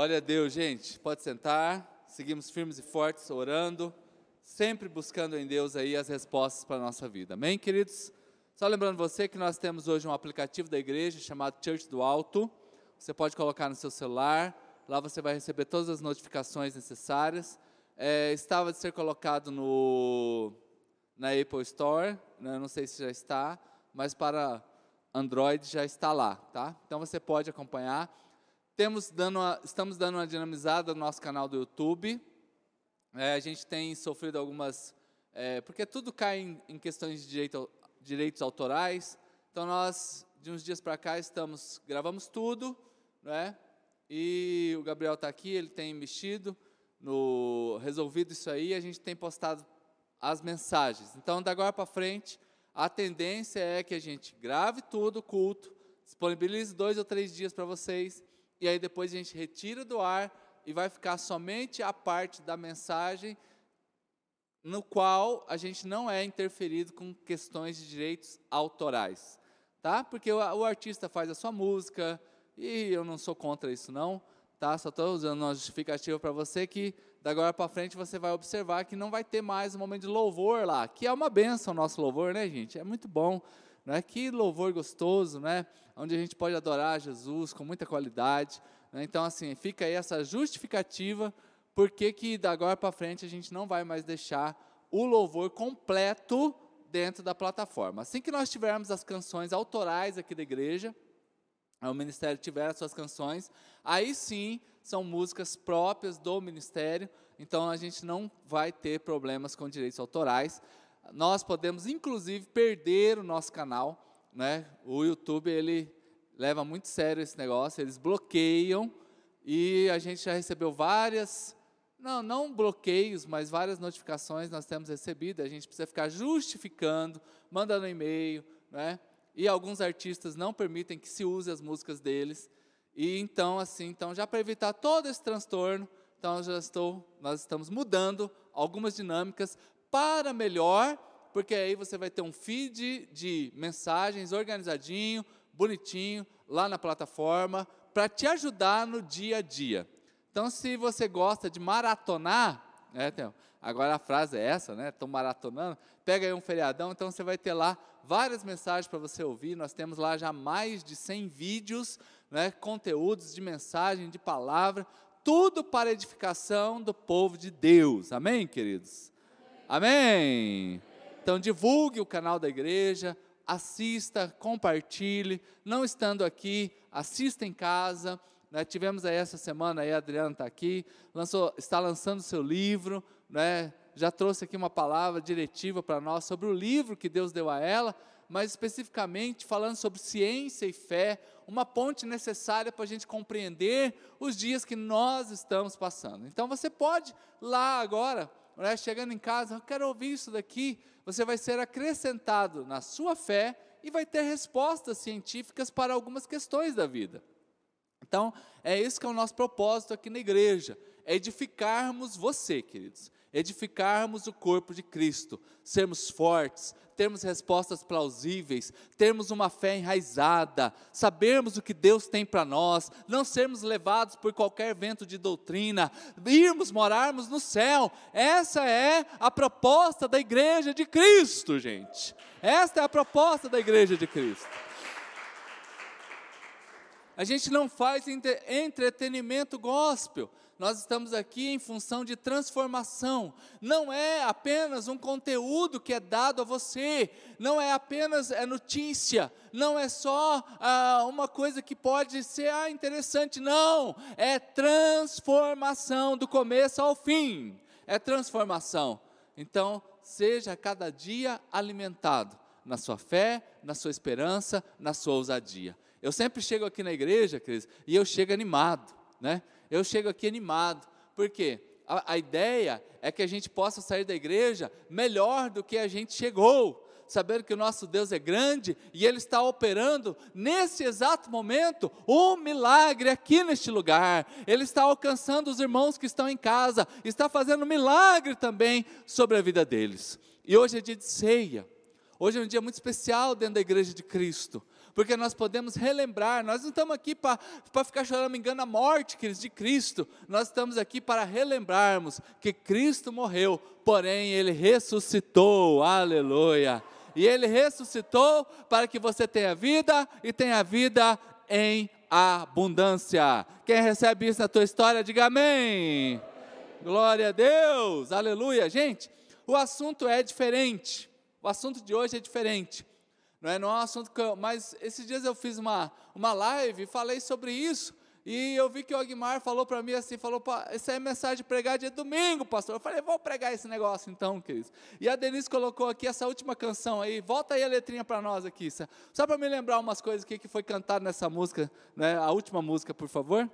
Glória a Deus, gente. Pode sentar. Seguimos firmes e fortes, orando, sempre buscando em Deus aí as respostas para a nossa vida. Amém, queridos? Só lembrando você que nós temos hoje um aplicativo da igreja chamado Church do Alto. Você pode colocar no seu celular. Lá você vai receber todas as notificações necessárias. É, estava de ser colocado no, na Apple Store. Né? Não sei se já está, mas para Android já está lá, tá? Então você pode acompanhar. Temos dando uma, estamos dando uma dinamizada no nosso canal do YouTube. É, a gente tem sofrido algumas. É, porque tudo cai em, em questões de direito, direitos autorais. Então, nós, de uns dias para cá, estamos gravamos tudo, né? E o Gabriel está aqui, ele tem mexido, no, resolvido isso aí, a gente tem postado as mensagens. Então, da agora para frente, a tendência é que a gente grave tudo, culto, disponibilize dois ou três dias para vocês e aí depois a gente retira do ar e vai ficar somente a parte da mensagem no qual a gente não é interferido com questões de direitos autorais, tá? Porque o, o artista faz a sua música e eu não sou contra isso não, tá? Só estou usando uma justificativa para você que da agora para frente você vai observar que não vai ter mais um momento de louvor lá, que é uma benção o nosso louvor, né, gente? É muito bom. Não é que louvor gostoso, né? Onde a gente pode adorar Jesus com muita qualidade. Né? Então, assim, fica aí essa justificativa porque que da agora para frente a gente não vai mais deixar o louvor completo dentro da plataforma. Assim que nós tivermos as canções autorais aqui da igreja, o ministério tiver as suas canções, aí sim são músicas próprias do ministério, então a gente não vai ter problemas com direitos autorais nós podemos inclusive perder o nosso canal, né? O YouTube ele leva muito sério esse negócio, eles bloqueiam e a gente já recebeu várias, não, não bloqueios, mas várias notificações nós temos recebido, a gente precisa ficar justificando, mandando e-mail, né? E alguns artistas não permitem que se use as músicas deles. E então assim, então já para evitar todo esse transtorno, então já estou, nós estamos mudando algumas dinâmicas para melhor, porque aí você vai ter um feed de mensagens organizadinho, bonitinho, lá na plataforma, para te ajudar no dia a dia. Então, se você gosta de maratonar, né, agora a frase é essa, né? Estou maratonando. Pega aí um feriadão, então você vai ter lá várias mensagens para você ouvir. Nós temos lá já mais de 100 vídeos, né, conteúdos de mensagem, de palavra, tudo para edificação do povo de Deus. Amém, queridos? Amém? Então divulgue o canal da igreja, assista, compartilhe. Não estando aqui, assista em casa. Né? Tivemos aí essa semana, aí a Adriana está aqui, lançou, está lançando seu livro, né? já trouxe aqui uma palavra diretiva para nós sobre o livro que Deus deu a ela, mas especificamente falando sobre ciência e fé, uma ponte necessária para a gente compreender os dias que nós estamos passando. Então você pode lá agora né, chegando em casa, eu quero ouvir isso daqui, você vai ser acrescentado na sua fé e vai ter respostas científicas para algumas questões da vida. Então, é isso que é o nosso propósito aqui na igreja, é edificarmos você, queridos, edificarmos o corpo de Cristo, sermos fortes, termos respostas plausíveis, termos uma fé enraizada, sabermos o que Deus tem para nós, não sermos levados por qualquer vento de doutrina, irmos morarmos no céu. Essa é a proposta da igreja de Cristo, gente. Esta é a proposta da igreja de Cristo. A gente não faz entretenimento gospel. Nós estamos aqui em função de transformação. Não é apenas um conteúdo que é dado a você, não é apenas é notícia, não é só ah, uma coisa que pode ser ah, interessante. Não, é transformação do começo ao fim. É transformação. Então, seja cada dia alimentado na sua fé, na sua esperança, na sua ousadia. Eu sempre chego aqui na igreja, Cris, e eu chego animado, né? Eu chego aqui animado. Por quê? A, a ideia é que a gente possa sair da igreja melhor do que a gente chegou sabendo que o nosso Deus é grande e Ele está operando nesse exato momento um milagre aqui neste lugar. Ele está alcançando os irmãos que estão em casa, está fazendo um milagre também sobre a vida deles. E hoje é dia de ceia. Hoje é um dia muito especial dentro da igreja de Cristo porque nós podemos relembrar, nós não estamos aqui para ficar chorando, engano, a morte, de Cristo, nós estamos aqui para relembrarmos que Cristo morreu, porém Ele ressuscitou, aleluia, e Ele ressuscitou para que você tenha vida e tenha vida em abundância. Quem recebe isso na tua história, diga amém. Glória a Deus, aleluia. Gente, o assunto é diferente, o assunto de hoje é diferente. Não é, não é um assunto que eu, mas esses dias eu fiz uma, uma live e falei sobre isso. E eu vi que o Aguimar falou para mim assim, falou, essa é a mensagem de pregar dia domingo, pastor. Eu falei, vou pregar esse negócio então, queridos. E a Denise colocou aqui essa última canção aí, volta aí a letrinha para nós aqui, só para me lembrar umas coisas que, que foi cantado nessa música, né, a última música, por favor.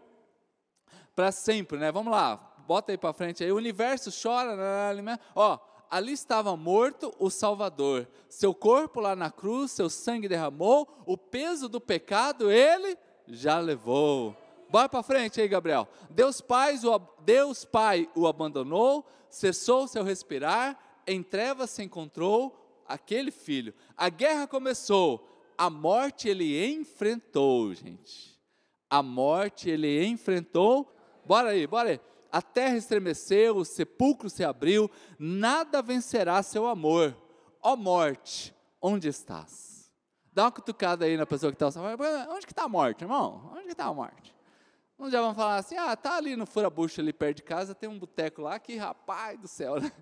Para sempre, né, vamos lá, bota aí para frente aí, o universo chora, né, né, ó, ali estava morto o Salvador, seu corpo lá na cruz, seu sangue derramou, o peso do pecado ele já levou. Bora para frente aí, Gabriel. Deus Pai, o, Deus Pai o abandonou, cessou seu respirar, em trevas se encontrou aquele filho. A guerra começou, a morte ele enfrentou, gente. A morte ele enfrentou. Bora aí, bora aí. A terra estremeceu, o sepulcro se abriu, nada vencerá seu amor. Ó morte, onde estás? Dá uma cutucada aí na pessoa que está. Onde que está a morte, irmão? Onde que está a morte? Uns já vão falar assim, ah, tá ali no furabucho ali perto de casa, tem um boteco lá que, rapaz do céu, né?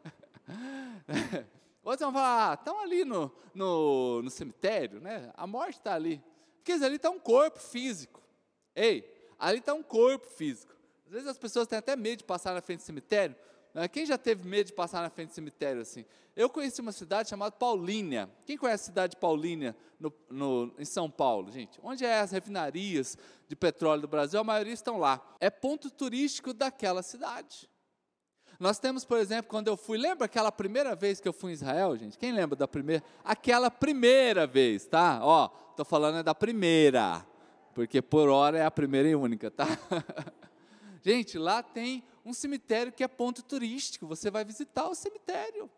Outros vão falar, ah, estão ali no, no, no, cemitério, né? A morte está ali. Porque ali está um corpo físico. Ei, ali está um corpo físico. Às vezes as pessoas têm até medo de passar na frente do cemitério, né? Quem já teve medo de passar na frente do cemitério assim? Eu conheci uma cidade chamada Paulínia. Quem conhece a cidade de Paulínia no, no, em São Paulo, gente? Onde é as refinarias de petróleo do Brasil? A maioria estão lá. É ponto turístico daquela cidade. Nós temos, por exemplo, quando eu fui, lembra aquela primeira vez que eu fui em Israel, gente? Quem lembra da primeira? Aquela primeira vez, tá? Ó, tô falando é da primeira, porque por hora é a primeira e única, tá? gente, lá tem um cemitério que é ponto turístico, você vai visitar o cemitério.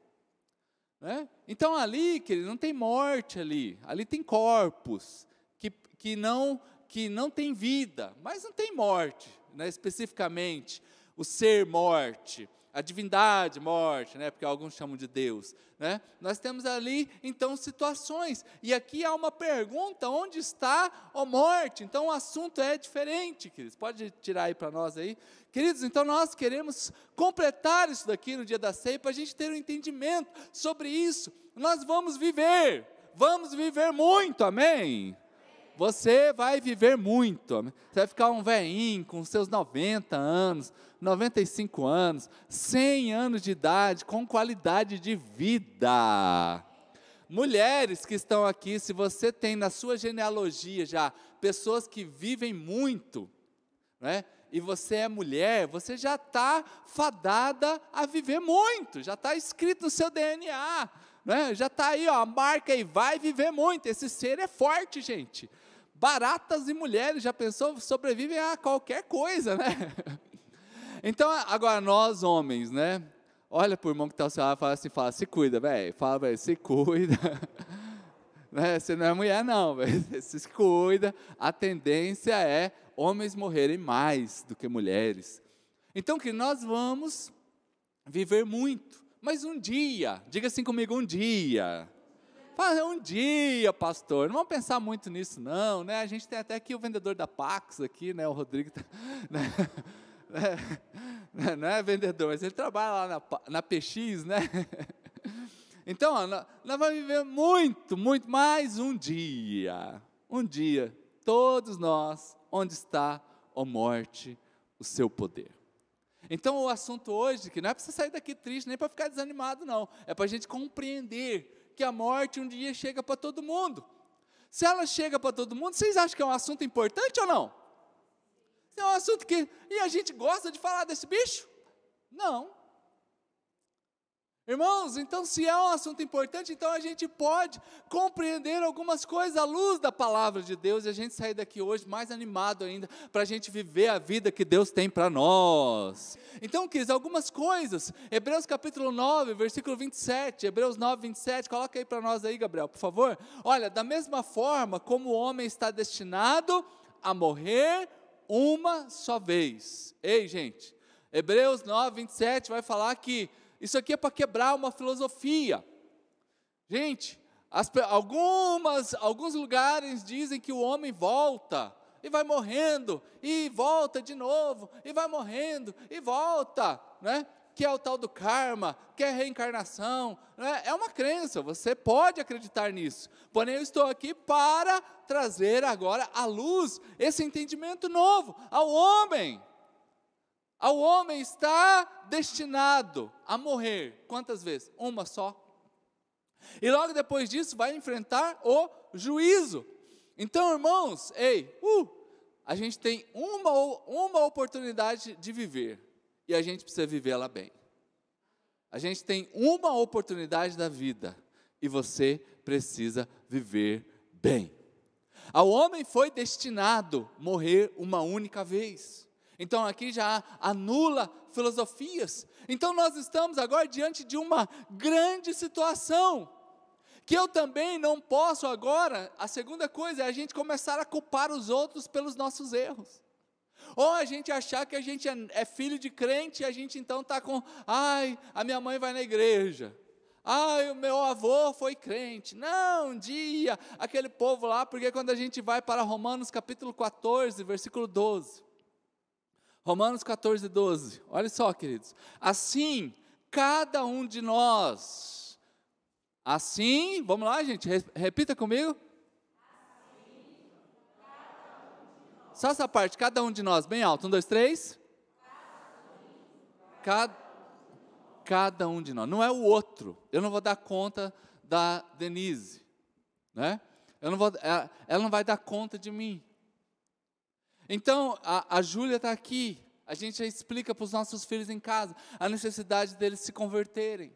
Né? Então ali, querido, não tem morte ali, ali tem corpos que, que, não, que não tem vida, mas não tem morte, né, especificamente, o ser morte a divindade morte, né? Porque alguns chamam de Deus, né? Nós temos ali então situações. E aqui há uma pergunta: onde está a morte? Então o assunto é diferente, queridos. Pode tirar aí para nós aí, queridos. Então nós queremos completar isso daqui no dia da ceia para a gente ter um entendimento sobre isso. Nós vamos viver, vamos viver muito, amém. Você vai viver muito. Você vai ficar um velhinho com seus 90 anos, 95 anos, 100 anos de idade, com qualidade de vida. Mulheres que estão aqui, se você tem na sua genealogia já pessoas que vivem muito, né? e você é mulher, você já está fadada a viver muito, já está escrito no seu DNA, né? já está aí, ó, marca aí, vai viver muito. Esse ser é forte, gente. Baratas e mulheres, já pensou, sobrevivem a qualquer coisa, né? Então, agora nós homens, né? Olha para o irmão que está ao seu lado e fala assim, fala, se cuida, velho. Fala, velho, se cuida. né? Você não é mulher, não, velho. Se cuida. A tendência é homens morrerem mais do que mulheres. Então, que nós vamos viver muito. Mas um dia, diga assim comigo, um dia. Um dia, pastor, não vamos pensar muito nisso, não, né? A gente tem até aqui o vendedor da Pax aqui, né? O Rodrigo, tá, né? não é vendedor, mas ele trabalha lá na, na PX, né? Então, ó, nós, vamos viver muito, muito mais um dia. Um dia, todos nós, onde está, ó morte, o seu poder. Então, o assunto hoje, que não é para você sair daqui triste, nem para ficar desanimado, não. É para a gente compreender que a morte um dia chega para todo mundo. Se ela chega para todo mundo, vocês acham que é um assunto importante ou não? É um assunto que. E a gente gosta de falar desse bicho? Não. Irmãos, então se é um assunto importante, então a gente pode compreender algumas coisas à luz da palavra de Deus e a gente sair daqui hoje mais animado ainda para a gente viver a vida que Deus tem para nós. Então, queridos, algumas coisas. Hebreus capítulo 9, versículo 27. Hebreus 9, 27. Coloca aí para nós aí, Gabriel, por favor. Olha, da mesma forma como o homem está destinado a morrer uma só vez. Ei, gente, Hebreus 9, 27 vai falar que isso aqui é para quebrar uma filosofia. Gente, as, algumas, alguns lugares dizem que o homem volta e vai morrendo e volta de novo e vai morrendo e volta, né? Que é o tal do karma, que é reencarnação, né? é uma crença, você pode acreditar nisso. Porém, eu estou aqui para trazer agora à luz esse entendimento novo ao homem. Ao homem está destinado a morrer. Quantas vezes? Uma só. E logo depois disso vai enfrentar o juízo. Então, irmãos, ei, uh, a gente tem uma, uma oportunidade de viver e a gente precisa vivê-la bem. A gente tem uma oportunidade da vida e você precisa viver bem. Ao homem foi destinado morrer uma única vez. Então aqui já anula filosofias. Então nós estamos agora diante de uma grande situação. Que eu também não posso agora, a segunda coisa é a gente começar a culpar os outros pelos nossos erros. Ou a gente achar que a gente é, é filho de crente e a gente então está com, ai, a minha mãe vai na igreja. Ai, o meu avô foi crente. Não, um dia, aquele povo lá, porque quando a gente vai para Romanos capítulo 14, versículo 12, Romanos 14, 12. Olha só, queridos. Assim, cada um de nós. Assim, vamos lá, gente, repita comigo. Só essa parte, cada um de nós, bem alto. Um, dois, três. Cada, cada um de nós. Não é o outro. Eu não vou dar conta da Denise. Né? Eu não vou, ela, ela não vai dar conta de mim. Então, a, a Júlia está aqui. A gente já explica para os nossos filhos em casa a necessidade deles se converterem.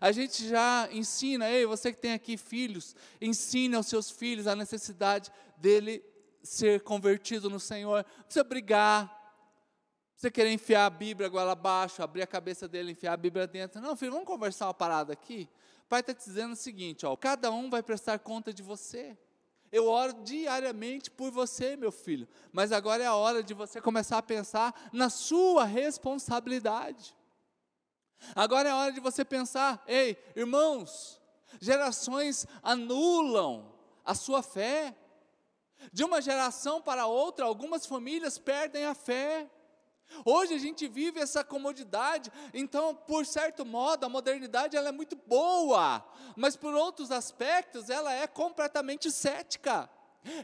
A gente já ensina, ei, você que tem aqui filhos, ensine aos seus filhos a necessidade dele ser convertido no Senhor. Não precisa brigar, você querer enfiar a Bíblia agora abaixo, abrir a cabeça dele, enfiar a Bíblia dentro. Não, filho, vamos conversar uma parada aqui. O pai está dizendo o seguinte: ó, cada um vai prestar conta de você. Eu oro diariamente por você, meu filho, mas agora é a hora de você começar a pensar na sua responsabilidade. Agora é a hora de você pensar: ei, irmãos, gerações anulam a sua fé. De uma geração para outra, algumas famílias perdem a fé. Hoje a gente vive essa comodidade, então, por certo modo, a modernidade ela é muito boa, mas por outros aspectos ela é completamente cética.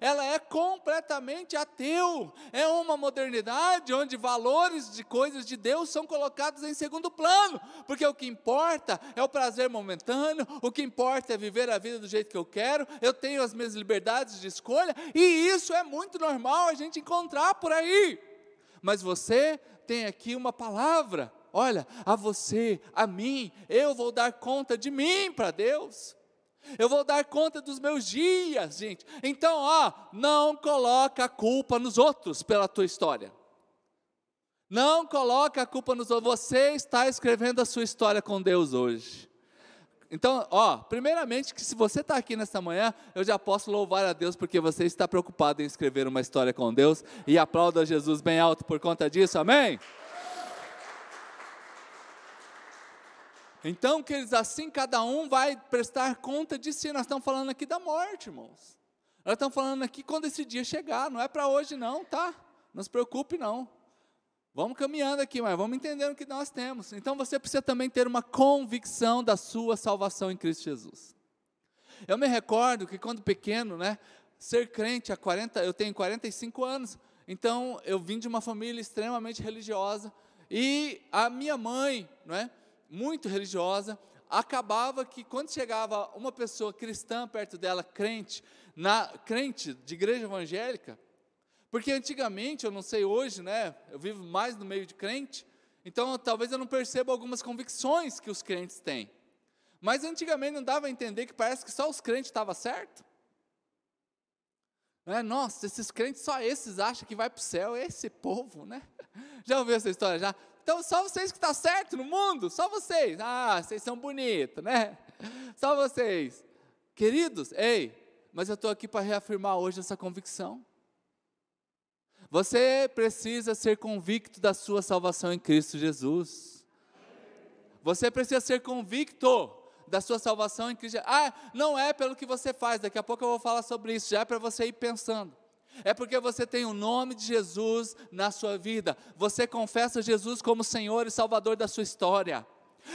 Ela é completamente ateu. É uma modernidade onde valores de coisas de Deus são colocados em segundo plano, porque o que importa é o prazer momentâneo, o que importa é viver a vida do jeito que eu quero, eu tenho as minhas liberdades de escolha, e isso é muito normal a gente encontrar por aí mas você tem aqui uma palavra. Olha, a você, a mim, eu vou dar conta de mim para Deus. Eu vou dar conta dos meus dias, gente. Então, ó, não coloca a culpa nos outros pela tua história. Não coloca a culpa nos outros. Você está escrevendo a sua história com Deus hoje. Então, ó, primeiramente que se você está aqui nesta manhã, eu já posso louvar a Deus porque você está preocupado em escrever uma história com Deus e aplauda Jesus bem alto por conta disso, amém? Então, queridos, assim cada um vai prestar conta de si. Nós estamos falando aqui da morte, irmãos. Nós estamos falando aqui quando esse dia chegar, não é para hoje não, tá? Não se preocupe não. Vamos caminhando aqui, mas vamos entendendo o que nós temos. Então você precisa também ter uma convicção da sua salvação em Cristo Jesus. Eu me recordo que quando pequeno, né, ser crente há 40, eu tenho 45 anos, então eu vim de uma família extremamente religiosa e a minha mãe, não é, muito religiosa, acabava que quando chegava uma pessoa cristã perto dela, crente, na crente de igreja evangélica, porque antigamente, eu não sei hoje, né? Eu vivo mais no meio de crente, Então, talvez eu não perceba algumas convicções que os crentes têm. Mas antigamente não dava a entender que parece que só os crentes estavam certo. Né? Nossa, esses crentes, só esses acham que vai para o céu, esse povo, né? Já ouviu essa história já? Então, só vocês que estão tá certo no mundo, só vocês. Ah, vocês são bonitos, né? Só vocês. Queridos, ei, mas eu estou aqui para reafirmar hoje essa convicção. Você precisa ser convicto da sua salvação em Cristo Jesus. Você precisa ser convicto da sua salvação em Cristo. Ah, não é pelo que você faz, daqui a pouco eu vou falar sobre isso, já é para você ir pensando. É porque você tem o nome de Jesus na sua vida. Você confessa Jesus como Senhor e Salvador da sua história.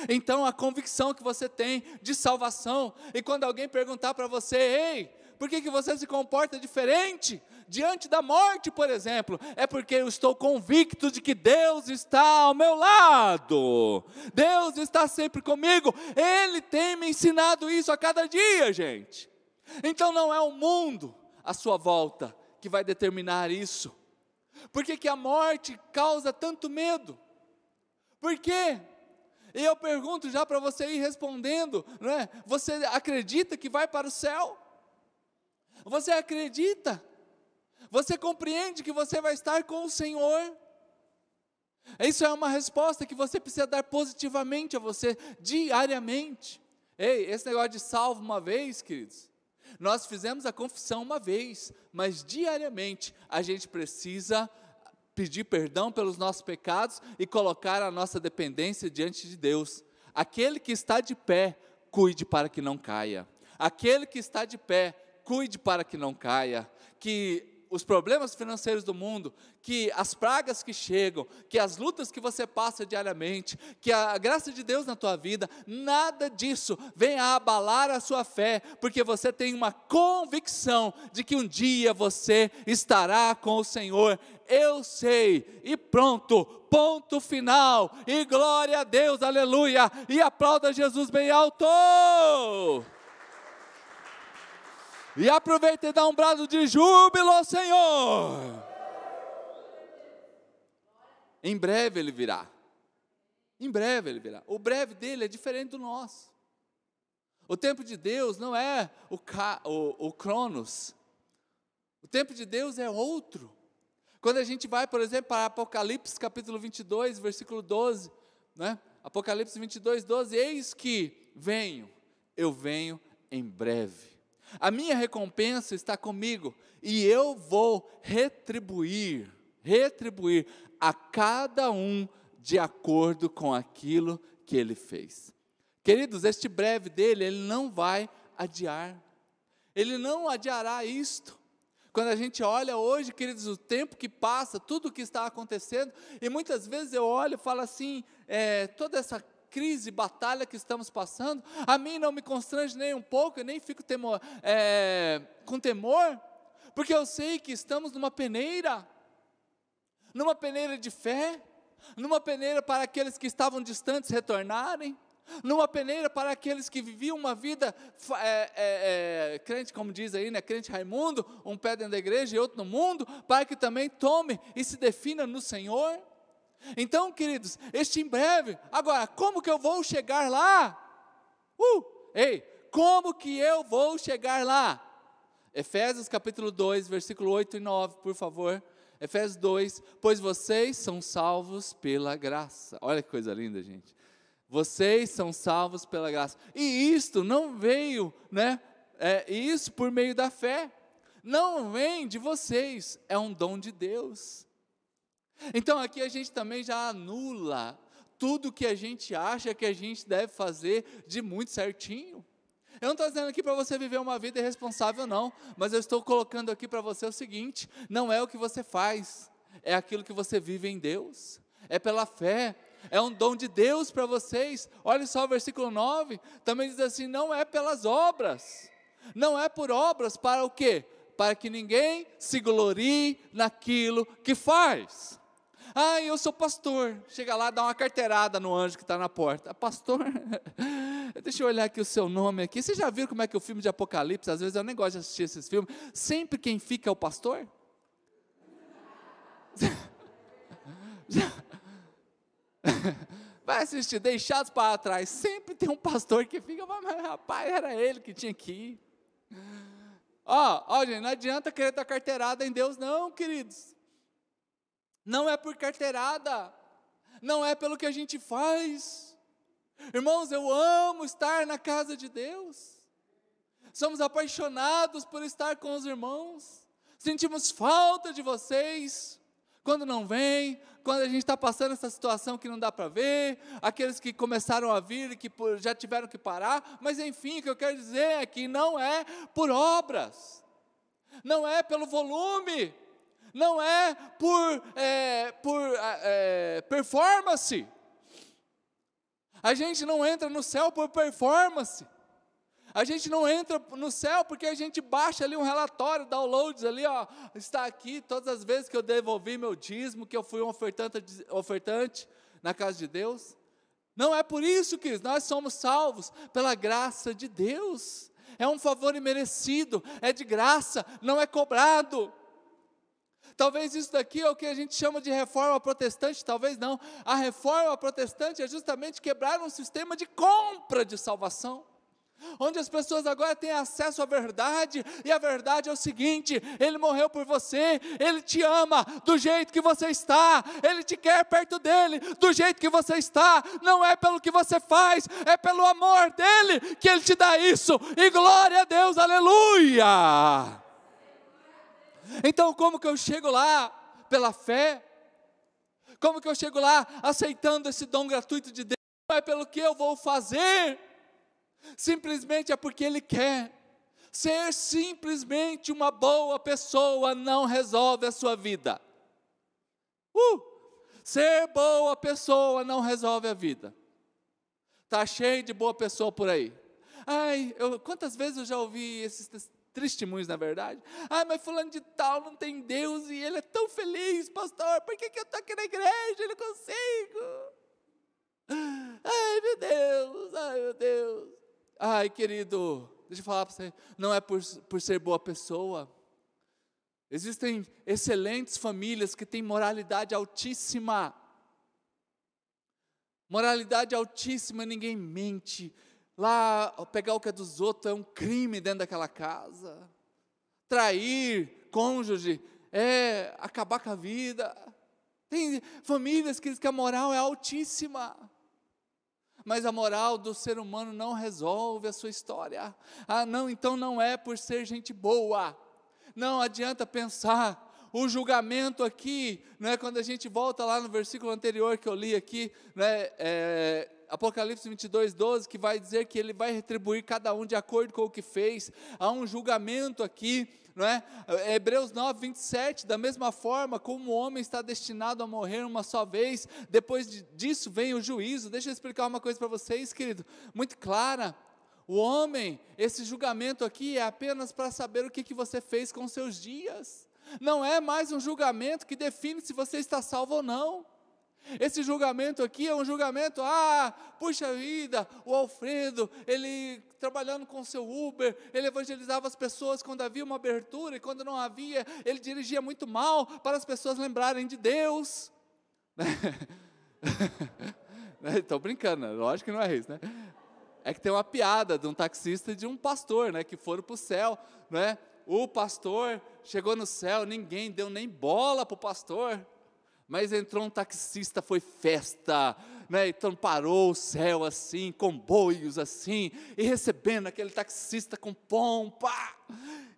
Então a convicção que você tem de salvação, e quando alguém perguntar para você, ei, por que, que você se comporta diferente diante da morte, por exemplo? É porque eu estou convicto de que Deus está ao meu lado, Deus está sempre comigo, Ele tem me ensinado isso a cada dia, gente. Então não é o mundo à sua volta que vai determinar isso. Por que, que a morte causa tanto medo? Por quê? E eu pergunto já para você ir respondendo, não é? Você acredita que vai para o céu? Você acredita? Você compreende que você vai estar com o Senhor? Isso é uma resposta que você precisa dar positivamente a você diariamente. Ei, esse negócio de salvo uma vez, queridos, nós fizemos a confissão uma vez, mas diariamente a gente precisa pedir perdão pelos nossos pecados e colocar a nossa dependência diante de Deus. Aquele que está de pé, cuide para que não caia. Aquele que está de pé, cuide para que não caia. Que os problemas financeiros do mundo, que as pragas que chegam, que as lutas que você passa diariamente, que a graça de Deus na tua vida, nada disso venha abalar a sua fé, porque você tem uma convicção de que um dia você estará com o Senhor. Eu sei, e pronto, ponto final, e glória a Deus, aleluia, e aplauda Jesus bem alto. E aproveita e dá um brado de júbilo ao Senhor. Em breve ele virá. Em breve ele virá. O breve dele é diferente do nosso. O tempo de Deus não é o, o, o Cronos. O tempo de Deus é outro. Quando a gente vai, por exemplo, para Apocalipse capítulo 22, versículo 12, né? Apocalipse 22, 12, eis que venho, eu venho em breve. A minha recompensa está comigo e eu vou retribuir, retribuir a cada um de acordo com aquilo que ele fez. Queridos, este breve dele, ele não vai adiar. Ele não adiará isto. Quando a gente olha hoje, queridos, o tempo que passa, tudo o que está acontecendo, e muitas vezes eu olho e falo assim, é, toda essa crise, batalha que estamos passando, a mim não me constrange nem um pouco, eu nem fico temor, é, com temor, porque eu sei que estamos numa peneira, numa peneira de fé, numa peneira para aqueles que estavam distantes retornarem, numa peneira para aqueles que viviam uma vida é, é, é, crente, como diz aí, né, crente Raimundo, um pé dentro da igreja e outro no mundo, para que também tome e se defina no Senhor. Então, queridos, este em breve, agora, como que eu vou chegar lá? Uh, ei, como que eu vou chegar lá? Efésios capítulo 2, versículo 8 e 9, por favor. Efésios 2, pois vocês são salvos pela graça. Olha que coisa linda, gente. Vocês são salvos pela graça. E isto não veio, né? É, isso por meio da fé. Não vem de vocês, é um dom de Deus. Então aqui a gente também já anula tudo que a gente acha que a gente deve fazer de muito certinho. Eu não estou dizendo aqui para você viver uma vida irresponsável, não, mas eu estou colocando aqui para você o seguinte: não é o que você faz, é aquilo que você vive em Deus, é pela fé, é um dom de Deus para vocês. Olha só o versículo 9, também diz assim: não é pelas obras, não é por obras, para o quê? Para que ninguém se glorie naquilo que faz. Ah, eu sou pastor. Chega lá, dá uma carteirada no anjo que está na porta. Pastor, deixa eu olhar aqui o seu nome aqui. Vocês já viram como é que é o filme de Apocalipse? Às vezes eu nem gosto de assistir esses filmes. Sempre quem fica é o pastor? vai assistir Deixados para Trás. Sempre tem um pastor que fica, mas rapaz, era ele que tinha que ir. Ó, ó, gente, não adianta querer dar carteirada em Deus, não, queridos. Não é por carteirada, não é pelo que a gente faz. Irmãos, eu amo estar na casa de Deus. Somos apaixonados por estar com os irmãos. Sentimos falta de vocês quando não vem, quando a gente está passando essa situação que não dá para ver, aqueles que começaram a vir e que já tiveram que parar, mas enfim, o que eu quero dizer é que não é por obras, não é pelo volume, não é por, é, por é, performance. A gente não entra no céu por performance. A gente não entra no céu porque a gente baixa ali um relatório, downloads ali, ó, está aqui todas as vezes que eu devolvi meu dízimo, que eu fui um ofertante, ofertante na casa de Deus. Não é por isso, que nós somos salvos pela graça de Deus. É um favor imerecido, é de graça, não é cobrado. Talvez isso daqui é o que a gente chama de reforma protestante, talvez não. A reforma protestante é justamente quebrar um sistema de compra de salvação onde as pessoas agora têm acesso à verdade, e a verdade é o seguinte: Ele morreu por você, Ele te ama do jeito que você está, Ele te quer perto dele do jeito que você está, não é pelo que você faz, é pelo amor dele que Ele te dá isso, e glória a Deus, aleluia! Então, como que eu chego lá? Pela fé? Como que eu chego lá aceitando esse dom gratuito de Deus? Não é pelo que eu vou fazer simplesmente é porque Ele quer. Ser simplesmente uma boa pessoa não resolve a sua vida. Uh! Ser boa pessoa não resolve a vida. Tá cheio de boa pessoa por aí. Ai, eu, quantas vezes eu já ouvi esses testemunhos, na verdade? Ai, mas fulano de tal não tem Deus e ele é tão feliz, pastor. Por que, que eu estou aqui na igreja e não consigo? Ai, meu Deus, ai, meu Deus. Ai, querido, deixa eu falar para você, não é por, por ser boa pessoa. Existem excelentes famílias que têm moralidade altíssima. Moralidade altíssima, ninguém mente. Lá, pegar o que é dos outros é um crime dentro daquela casa. Trair cônjuge é acabar com a vida. Tem famílias que dizem que a moral é altíssima mas a moral do ser humano não resolve a sua história. Ah, não, então não é por ser gente boa. Não adianta pensar. O julgamento aqui, não é quando a gente volta lá no versículo anterior que eu li aqui, né, é, Apocalipse 22, 12, que vai dizer que ele vai retribuir cada um de acordo com o que fez. Há um julgamento aqui, não é? Hebreus 9, 27, da mesma forma como o homem está destinado a morrer uma só vez, depois disso vem o juízo. Deixa eu explicar uma coisa para vocês, querido, muito clara. O homem, esse julgamento aqui é apenas para saber o que, que você fez com seus dias. Não é mais um julgamento que define se você está salvo ou não. Esse julgamento aqui é um julgamento, ah, puxa vida, o Alfredo, ele trabalhando com seu Uber, ele evangelizava as pessoas quando havia uma abertura e quando não havia, ele dirigia muito mal para as pessoas lembrarem de Deus. Estou brincando, lógico que não é isso, né? É que tem uma piada de um taxista e de um pastor, né, que foram para o céu, né? O pastor chegou no céu, ninguém deu nem bola para o pastor. Mas entrou um taxista, foi festa, né? então parou o céu assim, comboios assim, e recebendo aquele taxista com pompa.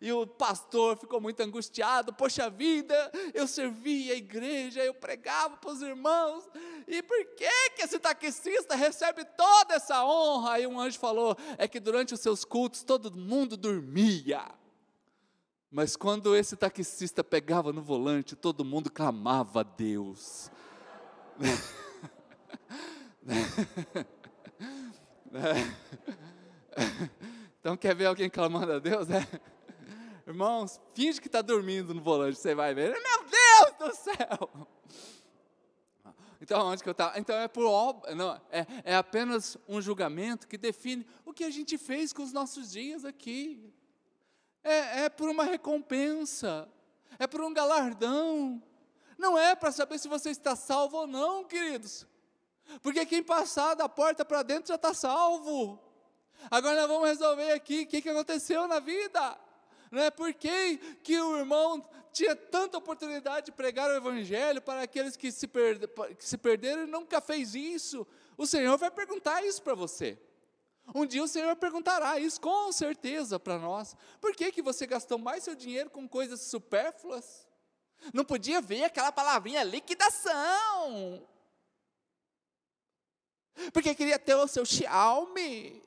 E o pastor ficou muito angustiado, poxa vida, eu servia a igreja, eu pregava para os irmãos, e por que, que esse taxista recebe toda essa honra? Aí um anjo falou: é que durante os seus cultos todo mundo dormia. Mas quando esse taxista pegava no volante, todo mundo clamava a Deus. então quer ver alguém clamando a Deus? É? Irmãos, finge que está dormindo no volante, você vai ver. Meu Deus do céu! Então, onde que eu estava? Então é por obra, não, é, é apenas um julgamento que define o que a gente fez com os nossos dias aqui é, é por uma recompensa, é por um galardão. Não é para saber se você está salvo ou não, queridos. Porque quem passar da porta para dentro já está salvo. Agora nós vamos resolver aqui o que, que aconteceu na vida. Não é por que, que o irmão tinha tanta oportunidade de pregar o Evangelho para aqueles que se, perde, que se perderam e nunca fez isso. O Senhor vai perguntar isso para você. Um dia o Senhor perguntará isso com certeza para nós. Por que, que você gastou mais seu dinheiro com coisas supérfluas? Não podia ver aquela palavrinha liquidação. Porque queria ter o seu Xiaomi.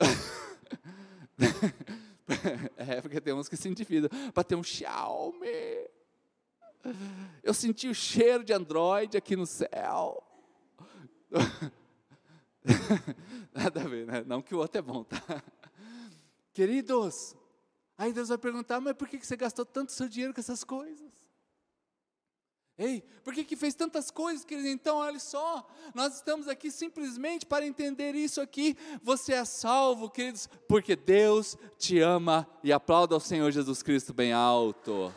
é, porque tem uns que se endividam para ter um Xiaomi. Eu senti o cheiro de Android aqui no céu. Nada a ver, né? Não que o outro é bom, tá? Queridos, aí Deus vai perguntar, mas por que você gastou tanto seu dinheiro com essas coisas? Ei, por que, que fez tantas coisas, queridos? Então, olha só, nós estamos aqui simplesmente para entender isso aqui. Você é salvo, queridos, porque Deus te ama e aplauda ao Senhor Jesus Cristo bem alto.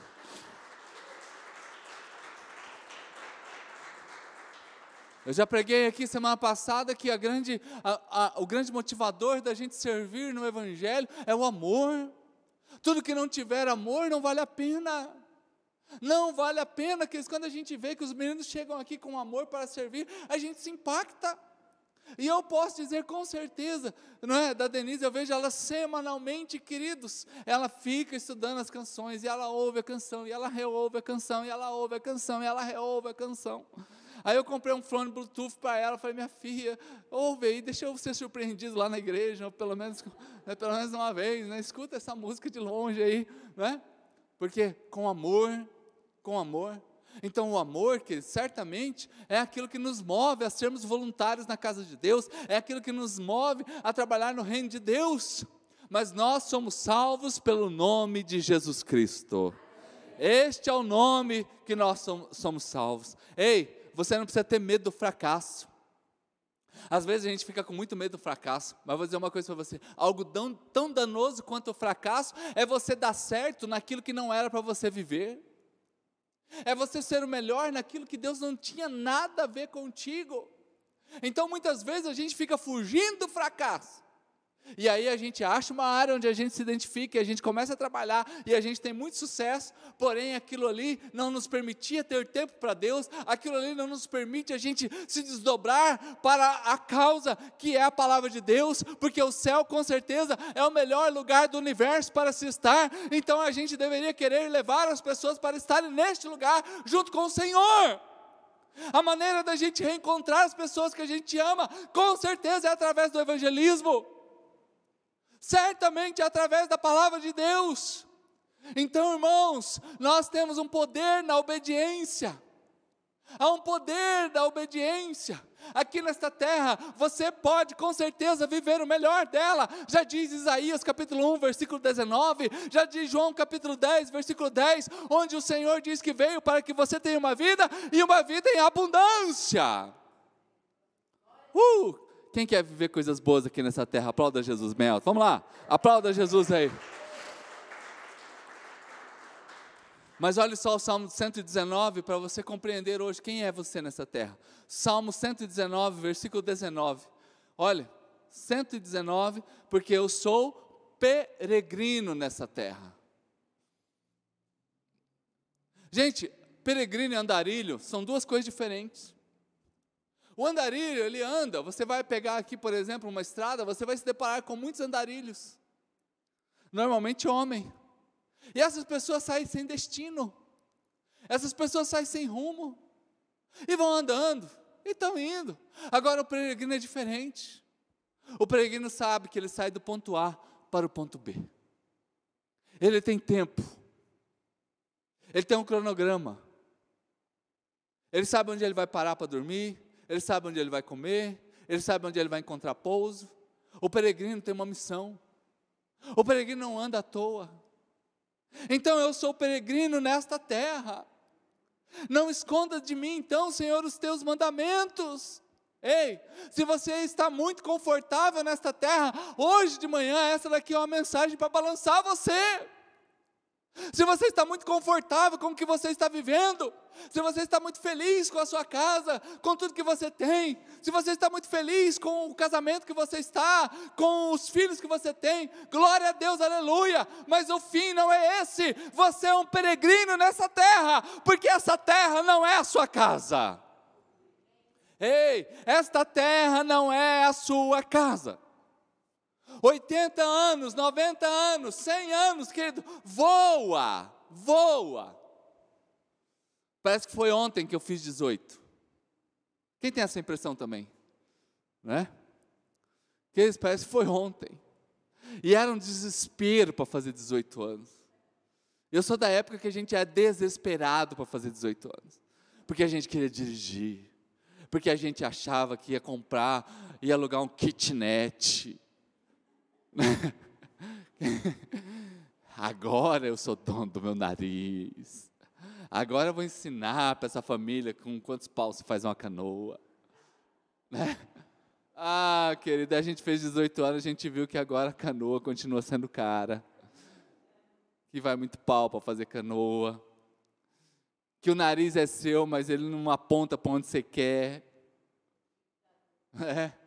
Eu já preguei aqui semana passada que a grande, a, a, o grande motivador da gente servir no Evangelho é o amor. Tudo que não tiver amor não vale a pena. Não vale a pena, que quando a gente vê que os meninos chegam aqui com amor para servir, a gente se impacta. E eu posso dizer com certeza, não é? Da Denise, eu vejo ela semanalmente, queridos. Ela fica estudando as canções, e ela ouve a canção, e ela reouve a canção, e ela ouve a canção, e ela reouve a canção. Aí eu comprei um fone Bluetooth para ela, falei, minha filha, ouve aí, deixa eu ser surpreendido lá na igreja, ou pelo menos, né, pelo menos uma vez, né? escuta essa música de longe aí, né? Porque com amor, com amor. Então, o amor, que certamente é aquilo que nos move a sermos voluntários na casa de Deus, é aquilo que nos move a trabalhar no reino de Deus. Mas nós somos salvos pelo nome de Jesus Cristo. Este é o nome que nós somos salvos. Ei, você não precisa ter medo do fracasso. Às vezes a gente fica com muito medo do fracasso, mas vou dizer uma coisa para você: algo tão, tão danoso quanto o fracasso é você dar certo naquilo que não era para você viver. É você ser o melhor naquilo que Deus não tinha nada a ver contigo. Então muitas vezes a gente fica fugindo do fracasso. E aí a gente acha uma área onde a gente se identifica, e a gente começa a trabalhar e a gente tem muito sucesso, porém aquilo ali não nos permitia ter tempo para Deus, aquilo ali não nos permite a gente se desdobrar para a causa que é a palavra de Deus, porque o céu com certeza é o melhor lugar do universo para se estar, então a gente deveria querer levar as pessoas para estarem neste lugar junto com o Senhor. A maneira da gente reencontrar as pessoas que a gente ama, com certeza é através do evangelismo certamente através da palavra de Deus. Então, irmãos, nós temos um poder na obediência. Há um poder da obediência. Aqui nesta terra, você pode com certeza viver o melhor dela. Já diz Isaías capítulo 1, versículo 19, já diz João capítulo 10, versículo 10, onde o Senhor diz que veio para que você tenha uma vida e uma vida em abundância. Uh, quem quer viver coisas boas aqui nessa terra? Aplauda Jesus alto. Vamos lá, aplauda Jesus aí. Mas olha só o Salmo 119 para você compreender hoje quem é você nessa terra. Salmo 119, versículo 19. Olha, 119, porque eu sou peregrino nessa terra. Gente, peregrino e andarilho são duas coisas diferentes. O andarilho, ele anda, você vai pegar aqui, por exemplo, uma estrada, você vai se deparar com muitos andarilhos. Normalmente homem. E essas pessoas saem sem destino. Essas pessoas saem sem rumo. E vão andando, e estão indo. Agora o peregrino é diferente. O peregrino sabe que ele sai do ponto A para o ponto B. Ele tem tempo. Ele tem um cronograma. Ele sabe onde ele vai parar para dormir, ele sabe onde ele vai comer, ele sabe onde ele vai encontrar pouso. O peregrino tem uma missão. O peregrino não anda à toa. Então eu sou peregrino nesta terra. Não esconda de mim, então, Senhor, os teus mandamentos. Ei, se você está muito confortável nesta terra, hoje de manhã, essa daqui é uma mensagem para balançar você. Se você está muito confortável com o que você está vivendo, se você está muito feliz com a sua casa, com tudo que você tem, se você está muito feliz com o casamento que você está, com os filhos que você tem, glória a Deus, aleluia. Mas o fim não é esse. Você é um peregrino nessa terra, porque essa terra não é a sua casa. Ei, esta terra não é a sua casa. 80 anos, 90 anos, 100 anos, querido, voa, voa. Parece que foi ontem que eu fiz 18. Quem tem essa impressão também? Né? Que parece que foi ontem. E era um desespero para fazer 18 anos. Eu sou da época que a gente é desesperado para fazer 18 anos. Porque a gente queria dirigir. Porque a gente achava que ia comprar, ia alugar um kitnet Agora eu sou dono do meu nariz. Agora eu vou ensinar para essa família com quantos paus se faz uma canoa. Né? Ah, querida, a gente fez 18 anos, a gente viu que agora a canoa continua sendo cara. Que vai muito pau para fazer canoa. Que o nariz é seu, mas ele não aponta para onde você quer. É.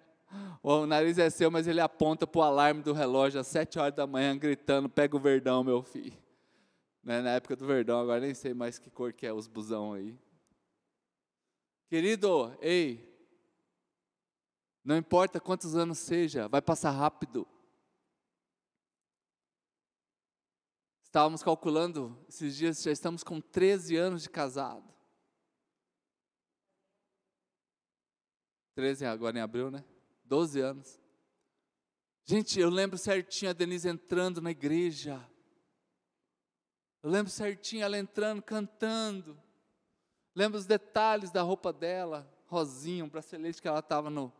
O nariz é seu, mas ele aponta para o alarme do relógio às sete horas da manhã, gritando: pega o verdão, meu filho. Né? Na época do verdão, agora nem sei mais que cor que é os busão aí. Querido, ei, não importa quantos anos seja, vai passar rápido. Estávamos calculando, esses dias já estamos com 13 anos de casado. 13 agora em abril, né? 12 anos. Gente, eu lembro certinho a Denise entrando na igreja. Eu lembro certinho ela entrando, cantando. Lembro os detalhes da roupa dela, rosinha, um bracelete que ela estava no,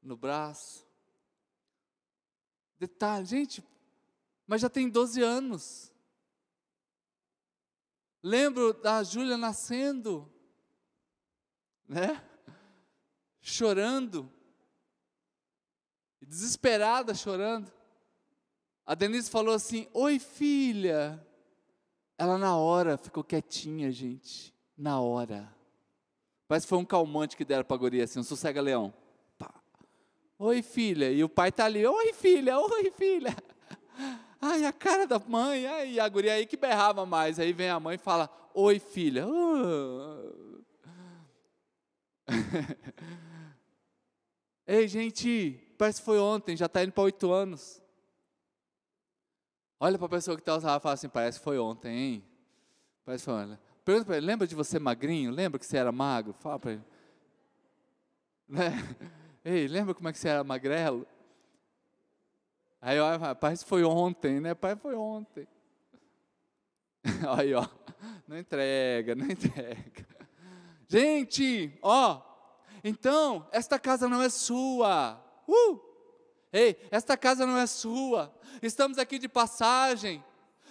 no braço. Detalhe, gente, mas já tem 12 anos. Lembro da Júlia nascendo, né? Chorando desesperada, chorando. A Denise falou assim: Oi, filha. Ela, na hora, ficou quietinha, gente. Na hora. Parece que foi um calmante que deram para a guria, assim, um sossega-leão. Oi, filha. E o pai está ali: Oi, filha. Oi, filha. Ai, a cara da mãe. Ai, a guria aí que berrava mais. Aí vem a mãe e fala: Oi, filha. Ei, gente, parece que foi ontem, já está indo para oito anos. Olha para a pessoa que está usando e fala assim, parece que foi ontem, hein? Parece que foi ontem. Pergunta para ele, lembra de você magrinho? Lembra que você era magro? Fala para ele. Né? Ei, lembra como é que você era magrelo? Aí olha, parece que foi ontem, né? Pai, foi ontem. Aí, ó, não entrega, não entrega. Gente, ó, então, esta casa não é sua. Uh! Ei, esta casa não é sua. Estamos aqui de passagem.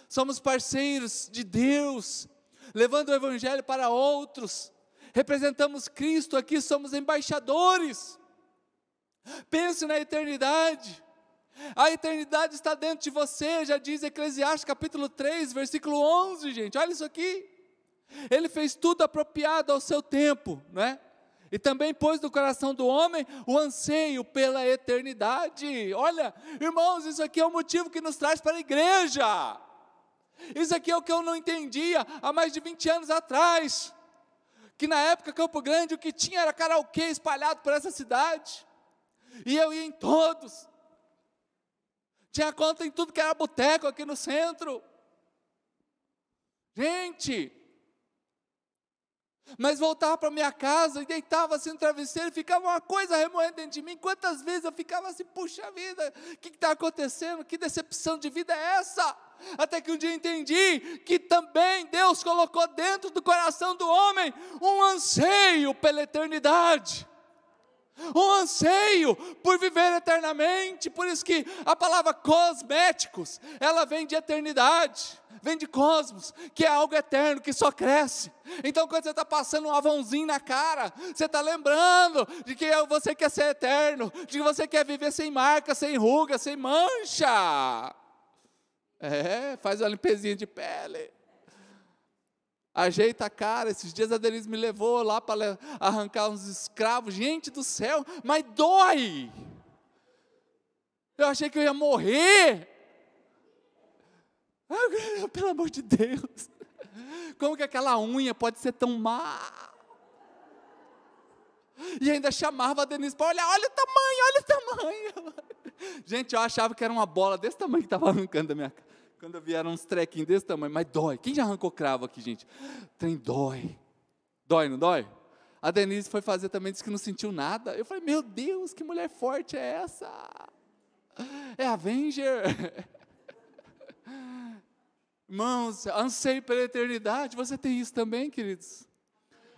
Somos parceiros de Deus, levando o evangelho para outros. Representamos Cristo aqui, somos embaixadores. Pense na eternidade. A eternidade está dentro de você, já diz Eclesiastes capítulo 3, versículo 11, gente. Olha isso aqui. Ele fez tudo apropriado ao seu tempo, não é? E também pôs no coração do homem o anseio pela eternidade. Olha, irmãos, isso aqui é o motivo que nos traz para a igreja. Isso aqui é o que eu não entendia há mais de 20 anos atrás. Que na época Campo Grande o que tinha era karaokê espalhado por essa cidade. E eu ia em todos. Tinha conta em tudo que era boteco aqui no centro. Gente, mas voltava para minha casa e deitava assim no travesseiro ficava uma coisa remoendo dentro de mim. Quantas vezes eu ficava assim, puxa vida, o que está acontecendo? Que decepção de vida é essa? Até que um dia entendi que também Deus colocou dentro do coração do homem um anseio pela eternidade um anseio por viver eternamente, por isso que a palavra cosméticos, ela vem de eternidade, vem de cosmos, que é algo eterno, que só cresce. Então, quando você está passando um avãozinho na cara, você está lembrando de que você quer ser eterno, de que você quer viver sem marca, sem ruga, sem mancha. É, faz uma limpezinha de pele. Ajeita a cara. Esses dias a Denise me levou lá para arrancar uns escravos. Gente do céu, mas dói. Eu achei que eu ia morrer. Pelo amor de Deus. Como que aquela unha pode ser tão má? E ainda chamava a Denise para olhar, olha o tamanho, olha o tamanho. Gente, eu achava que era uma bola desse tamanho que estava arrancando da minha cara. Quando vieram uns trequinhos desse tamanho, mas dói. Quem já arrancou cravo aqui, gente? Tem dói. Dói, não dói? A Denise foi fazer também, disse que não sentiu nada. Eu falei, meu Deus, que mulher forte é essa? É Avenger. Irmãos, anseio pela eternidade. Você tem isso também, queridos?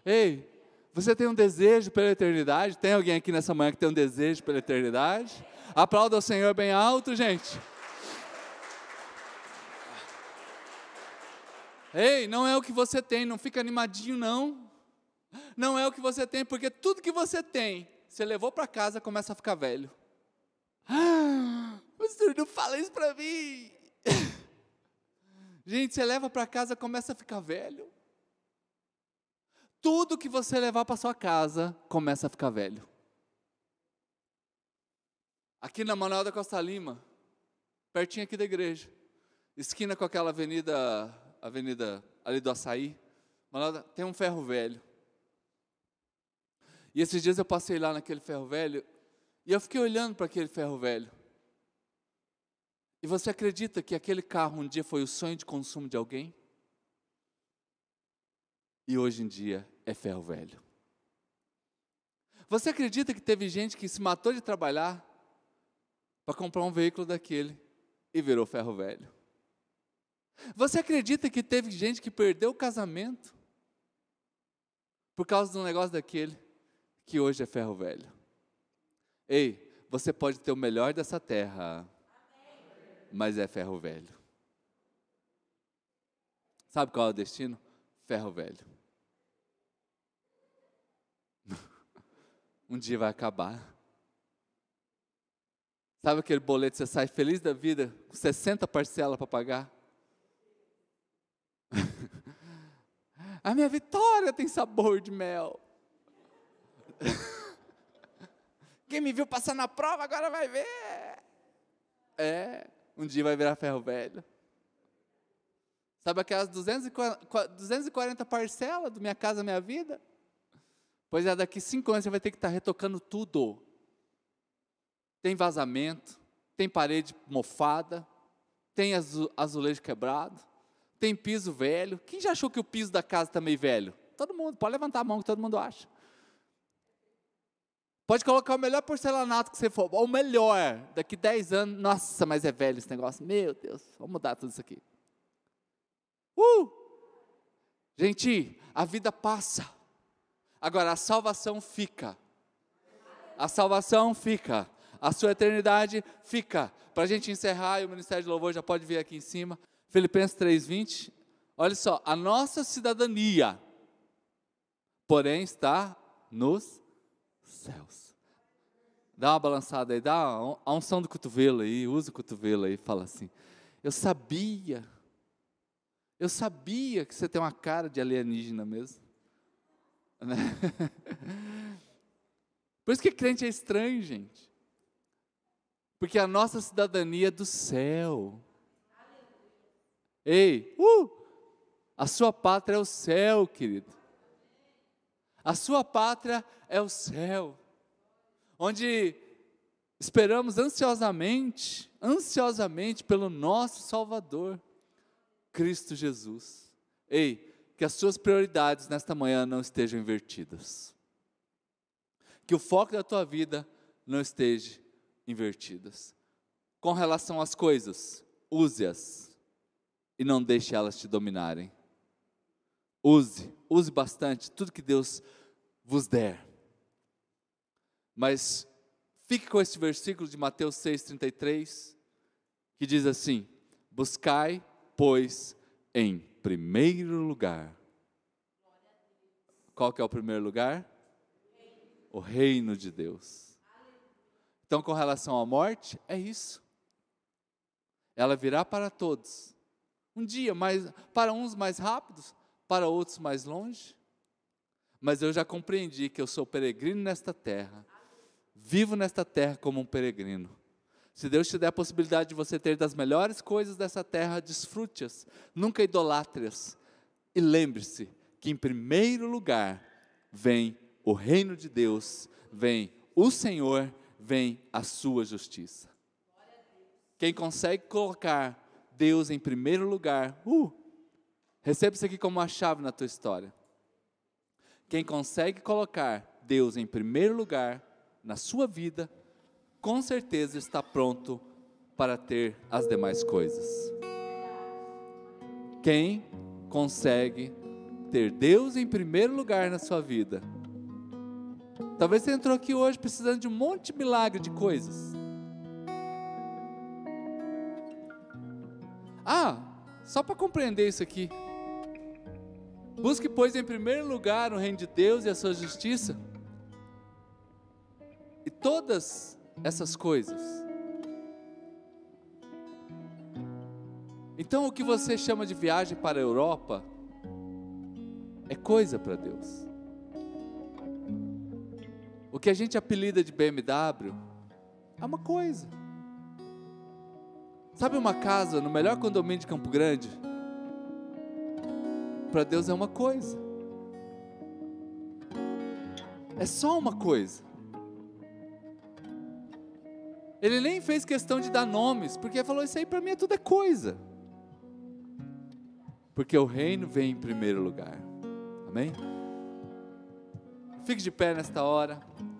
Ei, você tem um desejo pela eternidade? Tem alguém aqui nessa manhã que tem um desejo pela eternidade? Aplauda o Senhor bem alto, gente. Ei, não é o que você tem, não fica animadinho, não. Não é o que você tem, porque tudo que você tem, você levou para casa, começa a ficar velho. Ah, o não fala isso para mim. Gente, você leva para casa, começa a ficar velho. Tudo que você levar para sua casa começa a ficar velho. Aqui na Manuel da Costa Lima, pertinho aqui da igreja, esquina com aquela avenida, avenida ali do Açaí, tem um ferro velho. E esses dias eu passei lá naquele ferro velho e eu fiquei olhando para aquele ferro velho. E você acredita que aquele carro um dia foi o sonho de consumo de alguém? E hoje em dia é ferro velho. Você acredita que teve gente que se matou de trabalhar para comprar um veículo daquele e virou ferro velho? Você acredita que teve gente que perdeu o casamento por causa de um negócio daquele que hoje é ferro velho? Ei, você pode ter o melhor dessa terra, mas é ferro velho. Sabe qual é o destino? Ferro velho. um dia vai acabar. Sabe aquele boleto que você sai feliz da vida, com 60 parcelas para pagar? A minha vitória tem sabor de mel. Quem me viu passar na prova agora vai ver. É um dia vai virar ferro velho. Sabe aquelas 240, 240 parcelas do Minha Casa Minha Vida? Pois é, daqui cinco anos você vai ter que estar retocando tudo. Tem vazamento, tem parede mofada, tem azulejo quebrado, tem piso velho. Quem já achou que o piso da casa está meio velho? Todo mundo, pode levantar a mão que todo mundo acha. Pode colocar o melhor porcelanato que você for, o melhor. Daqui 10 anos, nossa, mas é velho esse negócio. Meu Deus, vamos mudar tudo isso aqui. Uh! Gente, a vida passa. Agora a salvação fica. A salvação fica. A sua eternidade fica. Para a gente encerrar, e o Ministério de Louvor já pode vir aqui em cima. Filipenses 3,20. Olha só, a nossa cidadania, porém, está nos céus. Dá uma balançada aí, dá a unção do cotovelo aí, usa o cotovelo aí, fala assim. Eu sabia, eu sabia que você tem uma cara de alienígena mesmo. Por isso que crente é estranho, gente. Porque a nossa cidadania é do céu. Ei, uh, a sua pátria é o céu, querido. A sua pátria é o céu, onde esperamos ansiosamente, ansiosamente pelo nosso Salvador, Cristo Jesus. Ei, que as suas prioridades nesta manhã não estejam invertidas. Que o foco da tua vida não esteja invertidas. Com relação às coisas, use-as e não deixe elas te dominarem. Use, use bastante tudo que Deus vos der. Mas fique com esse versículo de Mateus 6,33, que diz assim: Buscai, pois, em primeiro lugar. Qual que é o primeiro lugar? O reino de Deus. Então, com relação à morte, é isso. ela virá para todos. Um dia, mais, para uns mais rápidos, para outros mais longe. Mas eu já compreendi que eu sou peregrino nesta terra, vivo nesta terra como um peregrino. Se Deus te der a possibilidade de você ter das melhores coisas dessa terra, desfrute-as, nunca idolatres. E lembre-se que em primeiro lugar vem o reino de Deus, vem o Senhor, vem a sua justiça. Quem consegue colocar Deus em primeiro lugar, uh, receba isso aqui como uma chave na tua história. Quem consegue colocar Deus em primeiro lugar na sua vida, com certeza está pronto para ter as demais coisas. Quem consegue ter Deus em primeiro lugar na sua vida? Talvez você entrou aqui hoje precisando de um monte de milagre de coisas. Só para compreender isso aqui. Busque, pois, em primeiro lugar o reino de Deus e a sua justiça. E todas essas coisas. Então, o que você chama de viagem para a Europa é coisa para Deus. O que a gente apelida de BMW é uma coisa. Sabe uma casa no melhor condomínio de Campo Grande? Para Deus é uma coisa. É só uma coisa. Ele nem fez questão de dar nomes, porque falou: Isso aí para mim é tudo é coisa. Porque o reino vem em primeiro lugar. Amém? Fique de pé nesta hora.